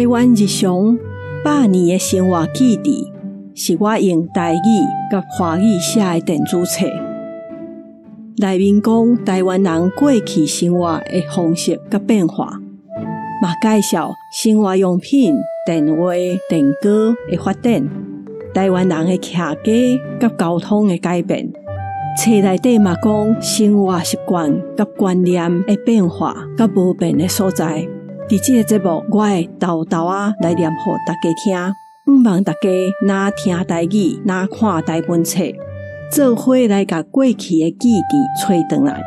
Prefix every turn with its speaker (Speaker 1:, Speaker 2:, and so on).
Speaker 1: 台湾日常百年的生活记忆，是我用台语甲华语写的电子册。内面讲台湾人过去生活的方式甲变化，嘛介绍生活用品、电话、电歌的发展，台湾人的客家甲交通的改变。册内底嘛讲生活习惯甲观念的变化甲无变的所在。伫即个节目，我会豆豆啊来念互大家听，毋望大家若听台语，若看台本册，做伙来甲过去的记忆吹回来。